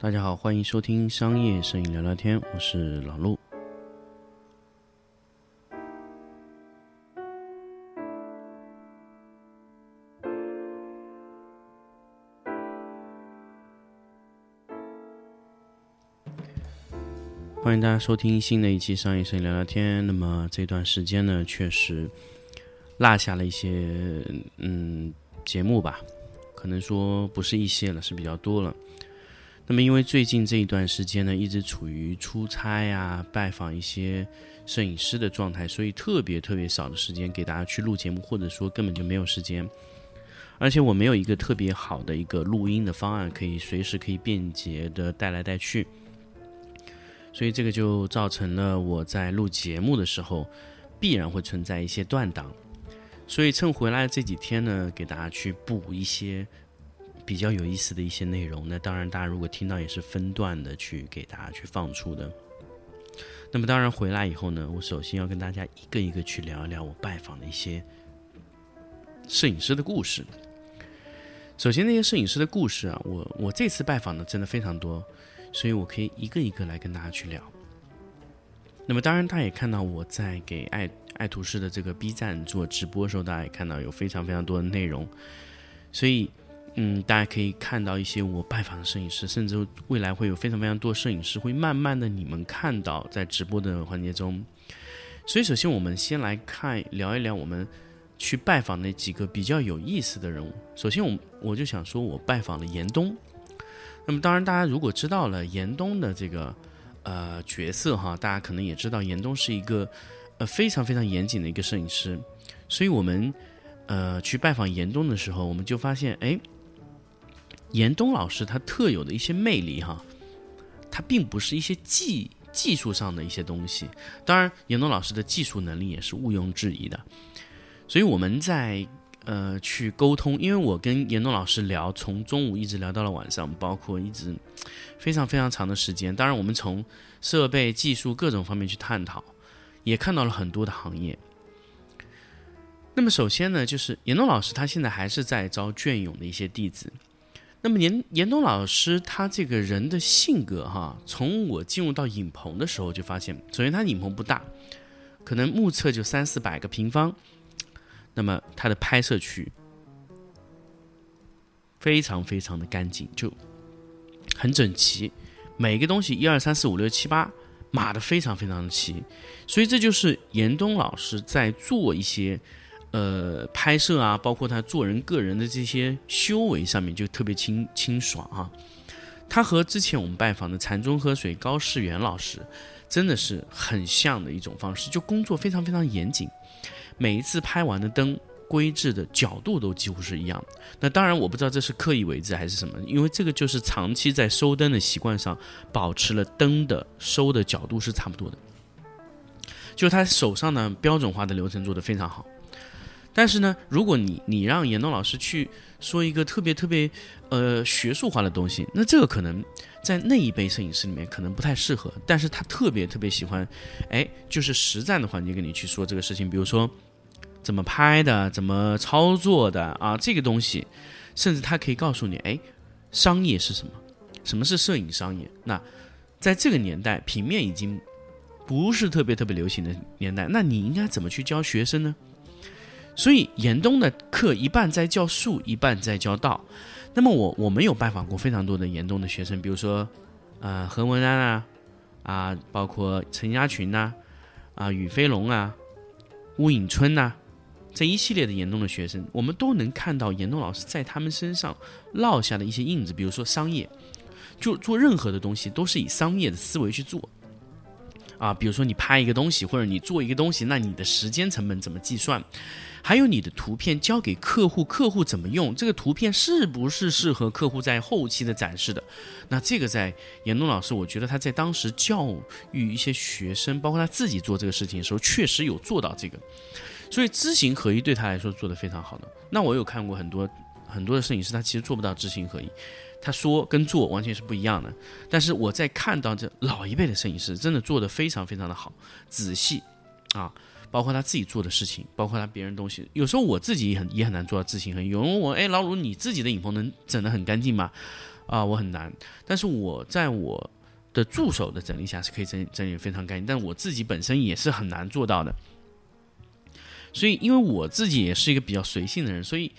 大家好，欢迎收听商业摄影聊聊天，我是老陆。欢迎大家收听新的一期商业摄影聊聊天。那么这段时间呢，确实落下了一些嗯节目吧，可能说不是一些了，是比较多了。那么因为最近这一段时间呢，一直处于出差呀、拜访一些摄影师的状态，所以特别特别少的时间给大家去录节目，或者说根本就没有时间。而且我没有一个特别好的一个录音的方案，可以随时可以便捷的带来带去。所以这个就造成了我在录节目的时候，必然会存在一些断档。所以趁回来这几天呢，给大家去补一些比较有意思的一些内容。那当然，大家如果听到也是分段的去给大家去放出的。那么当然回来以后呢，我首先要跟大家一个一个去聊一聊我拜访的一些摄影师的故事。首先那些摄影师的故事啊，我我这次拜访的真的非常多。所以我可以一个一个来跟大家去聊。那么当然，大家也看到我在给爱爱图仕的这个 B 站做直播的时候，大家也看到有非常非常多的内容。所以，嗯，大家可以看到一些我拜访的摄影师，甚至未来会有非常非常多摄影师会慢慢的你们看到在直播的环节中。所以，首先我们先来看聊一聊我们去拜访那几个比较有意思的人物。首先，我我就想说我拜访了严冬。那么当然，大家如果知道了严冬的这个呃角色哈，大家可能也知道严冬是一个呃非常非常严谨的一个摄影师。所以我们呃去拜访严冬的时候，我们就发现，哎，严冬老师他特有的一些魅力哈，他并不是一些技技术上的一些东西。当然，严冬老师的技术能力也是毋庸置疑的。所以我们在。呃，去沟通，因为我跟严冬老师聊，从中午一直聊到了晚上，包括一直非常非常长的时间。当然，我们从设备、技术各种方面去探讨，也看到了很多的行业。那么，首先呢，就是严冬老师他现在还是在招隽永的一些弟子。那么，严严冬老师他这个人的性格哈，从我进入到影棚的时候就发现，首先他影棚不大，可能目测就三四百个平方。那么他的拍摄区非常非常的干净，就很整齐，每个东西一二三四五六七八码的非常非常的齐，所以这就是严冬老师在做一些呃拍摄啊，包括他做人个人的这些修为上面就特别清清爽啊。他和之前我们拜访的禅宗喝水高世元老师真的是很像的一种方式，就工作非常非常严谨。每一次拍完的灯归置的角度都几乎是一样的。那当然，我不知道这是刻意为之还是什么，因为这个就是长期在收灯的习惯上保持了灯的收的角度是差不多的。就是他手上呢标准化的流程做得非常好。但是呢，如果你你让严冬老师去说一个特别特别呃学术化的东西，那这个可能在那一辈摄影师里面可能不太适合。但是他特别特别喜欢，哎，就是实战的环节跟你去说这个事情，比如说。怎么拍的？怎么操作的啊？这个东西，甚至他可以告诉你，哎，商业是什么？什么是摄影商业？那在这个年代，平面已经不是特别特别流行的年代，那你应该怎么去教学生呢？所以严冬的课一半在教术，一半在教道。那么我我们有拜访过非常多的严冬的学生，比如说，呃，何文安啊，啊，包括陈家群呐，啊，宇飞龙啊，乌影春呐。这一系列的严冬的学生，我们都能看到严冬老师在他们身上烙下的一些印子。比如说商业，就做任何的东西都是以商业的思维去做。啊，比如说你拍一个东西，或者你做一个东西，那你的时间成本怎么计算？还有你的图片交给客户，客户怎么用？这个图片是不是适合客户在后期的展示的？那这个在严冬老师，我觉得他在当时教育一些学生，包括他自己做这个事情的时候，确实有做到这个。所以知行合一对他来说做得非常好的。那我有看过很多很多的摄影师，他其实做不到知行合一，他说跟做完全是不一样的。但是我在看到这老一辈的摄影师，真的做得非常非常的好，仔细啊，包括他自己做的事情，包括他别人东西。有时候我自己也很也很难做到知行合一。有人问我，哎，老鲁，你自己的影棚能整得很干净吗？啊，我很难。但是我在我的助手的整理下是可以整整理非常干净，但我自己本身也是很难做到的。所以，因为我自己也是一个比较随性的人，所以，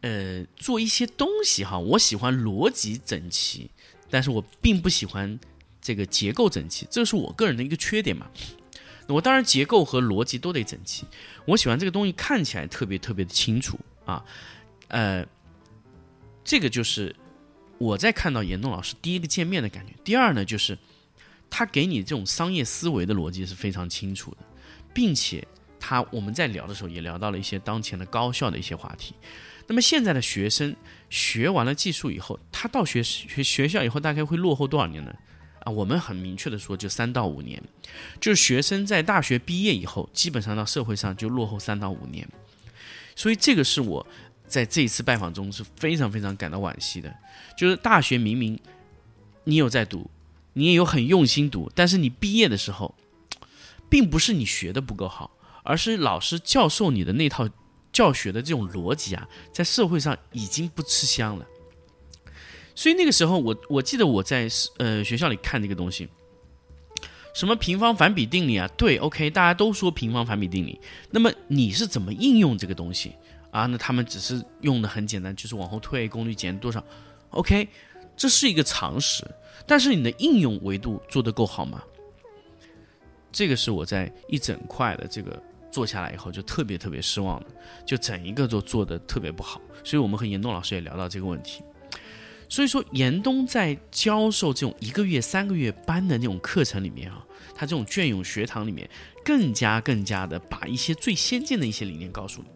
呃，做一些东西哈，我喜欢逻辑整齐，但是我并不喜欢这个结构整齐，这是我个人的一个缺点嘛。我当然结构和逻辑都得整齐，我喜欢这个东西看起来特别特别的清楚啊，呃，这个就是我在看到严栋老师第一个见面的感觉。第二呢，就是他给你这种商业思维的逻辑是非常清楚的，并且。他我们在聊的时候也聊到了一些当前的高校的一些话题。那么现在的学生学完了技术以后，他到学学学校以后大概会落后多少年呢？啊，我们很明确的说，就三到五年。就是学生在大学毕业以后，基本上到社会上就落后三到五年。所以这个是我在这一次拜访中是非常非常感到惋惜的。就是大学明明你有在读，你也有很用心读，但是你毕业的时候，并不是你学的不够好。而是老师教授你的那套教学的这种逻辑啊，在社会上已经不吃香了。所以那个时候，我我记得我在呃学校里看这个东西，什么平方反比定理啊，对，OK，大家都说平方反比定理。那么你是怎么应用这个东西啊？那他们只是用的很简单，就是往后退，功率减多少，OK，这是一个常识。但是你的应用维度做得够好吗？这个是我在一整块的这个。做下来以后就特别特别失望的，就整一个都做的特别不好，所以我们和严冬老师也聊到这个问题。所以说，严冬在教授这种一个月、三个月班的那种课程里面啊，他这种隽永学堂里面，更加更加的把一些最先进的一些理念告诉你。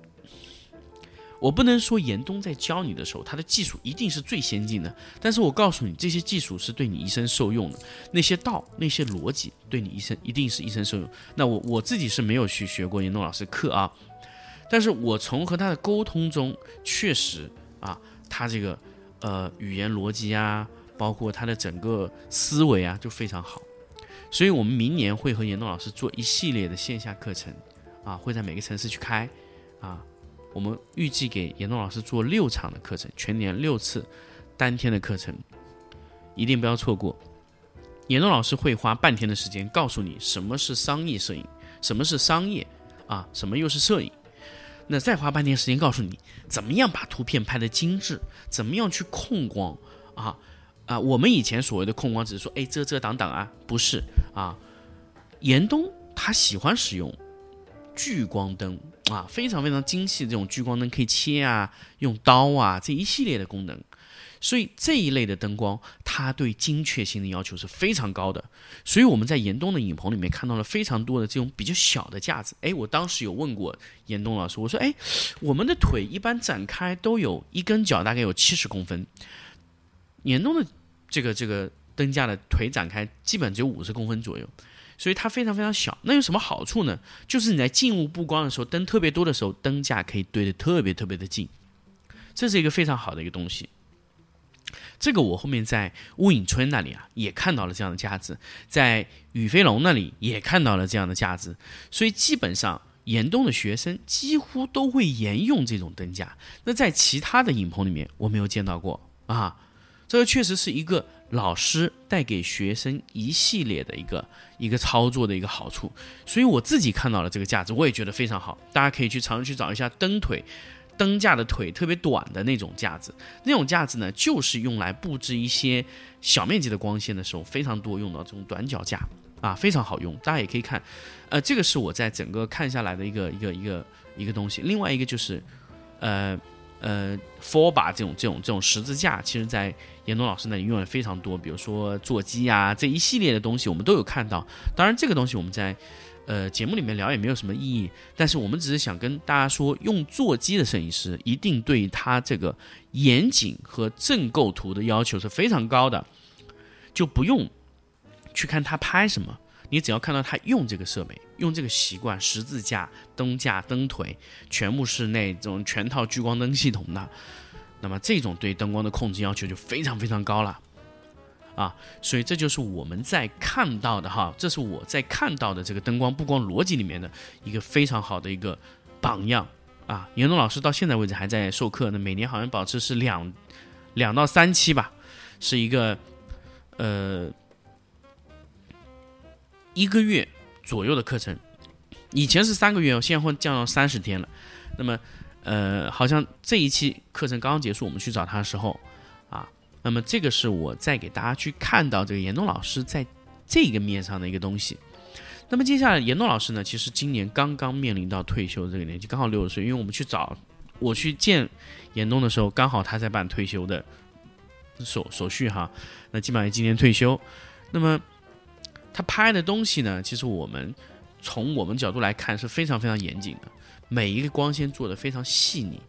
我不能说严冬在教你的时候，他的技术一定是最先进的，但是我告诉你，这些技术是对你一生受用的，那些道、那些逻辑，对你一生一定是一生受用。那我我自己是没有去学过严冬老师课啊，但是我从和他的沟通中，确实啊，他这个呃语言逻辑啊，包括他的整个思维啊，就非常好。所以我们明年会和严冬老师做一系列的线下课程啊，会在每个城市去开啊。我们预计给严冬老师做六场的课程，全年六次，单天的课程，一定不要错过。严冬老师会花半天的时间告诉你什么是商业摄影，什么是商业啊，什么又是摄影。那再花半天时间告诉你怎么样把图片拍得精致，怎么样去控光啊啊！我们以前所谓的控光只是说哎遮遮挡挡啊，不是啊。严冬他喜欢使用聚光灯。啊，非常非常精细的这种聚光灯可以切啊，用刀啊这一系列的功能，所以这一类的灯光，它对精确性的要求是非常高的。所以我们在严冬的影棚里面看到了非常多的这种比较小的架子。哎，我当时有问过严冬老师，我说，哎，我们的腿一般展开都有一根脚大概有七十公分，严冬的这个这个灯架的腿展开基本只有五十公分左右。所以它非常非常小，那有什么好处呢？就是你在静物布光的时候，灯特别多的时候，灯架可以堆得特别特别的近，这是一个非常好的一个东西。这个我后面在乌影村那里啊，也看到了这样的架子，在宇飞龙那里也看到了这样的架子，所以基本上严冬的学生几乎都会沿用这种灯架。那在其他的影棚里面，我没有见到过啊，这个确实是一个。老师带给学生一系列的一个一个操作的一个好处，所以我自己看到了这个架子，我也觉得非常好。大家可以去尝试去找一下灯腿、灯架的腿特别短的那种架子，那种架子呢，就是用来布置一些小面积的光线的时候非常多用到这种短脚架啊，非常好用。大家也可以看，呃，这个是我在整个看下来的一个一个一个一个东西。另外一个就是，呃。呃，four 把这种这种这种十字架，其实在严冬老师那里用的非常多，比如说座机啊这一系列的东西，我们都有看到。当然，这个东西我们在呃节目里面聊也没有什么意义，但是我们只是想跟大家说，用座机的摄影师一定对他这个严谨和正构图的要求是非常高的，就不用去看他拍什么。你只要看到他用这个设备，用这个习惯，十字架、灯架、灯腿，全部是那种全套聚光灯系统的，那么这种对灯光的控制要求就非常非常高了，啊，所以这就是我们在看到的哈，这是我在看到的这个灯光布光逻辑里面的一个非常好的一个榜样啊。严东老师到现在为止还在授课，那每年好像保持是两两到三期吧。是一个呃一个月左右的课程，以前是三个月，现在会降到三十天了。那么呃，好像这一期课程刚刚结束，我们去找他的时候啊，那么这个是我在给大家去看到这个严冬老师在这个面上的一个东西。那么接下来，严冬老师呢，其实今年刚刚面临到退休这个年纪，刚好六十岁。因为我们去找我去见严冬的时候，刚好他在办退休的手手续哈。那基本上今年退休。那么他拍的东西呢，其实我们从我们角度来看是非常非常严谨的，每一个光线做的非常细腻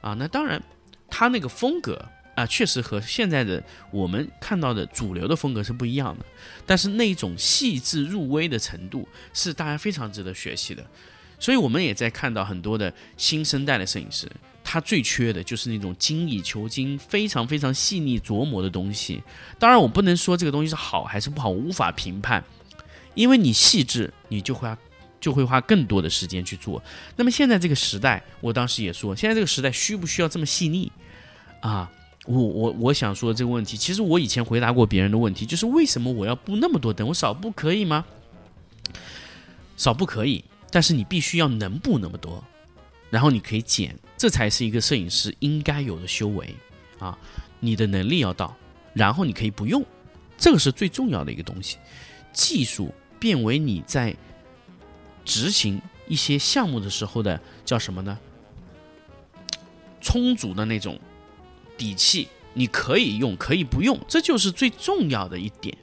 啊。那当然，他那个风格。啊，确实和现在的我们看到的主流的风格是不一样的，但是那种细致入微的程度是大家非常值得学习的。所以我们也在看到很多的新生代的摄影师，他最缺的就是那种精益求精、非常非常细腻琢磨的东西。当然，我不能说这个东西是好还是不好，无法评判，因为你细致，你就会就会花更多的时间去做。那么现在这个时代，我当时也说，现在这个时代需不需要这么细腻啊？我我我想说这个问题，其实我以前回答过别人的问题，就是为什么我要布那么多灯？我少布可以吗？少布可以，但是你必须要能布那么多，然后你可以减，这才是一个摄影师应该有的修为啊！你的能力要到，然后你可以不用，这个是最重要的一个东西。技术变为你在执行一些项目的时候的叫什么呢？充足的那种。底气，你可以用，可以不用，这就是最重要的一点，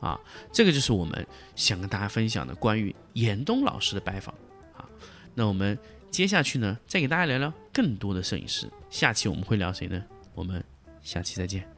啊，这个就是我们想跟大家分享的关于严冬老师的拜访，啊，那我们接下去呢，再给大家聊聊更多的摄影师，下期我们会聊谁呢？我们下期再见。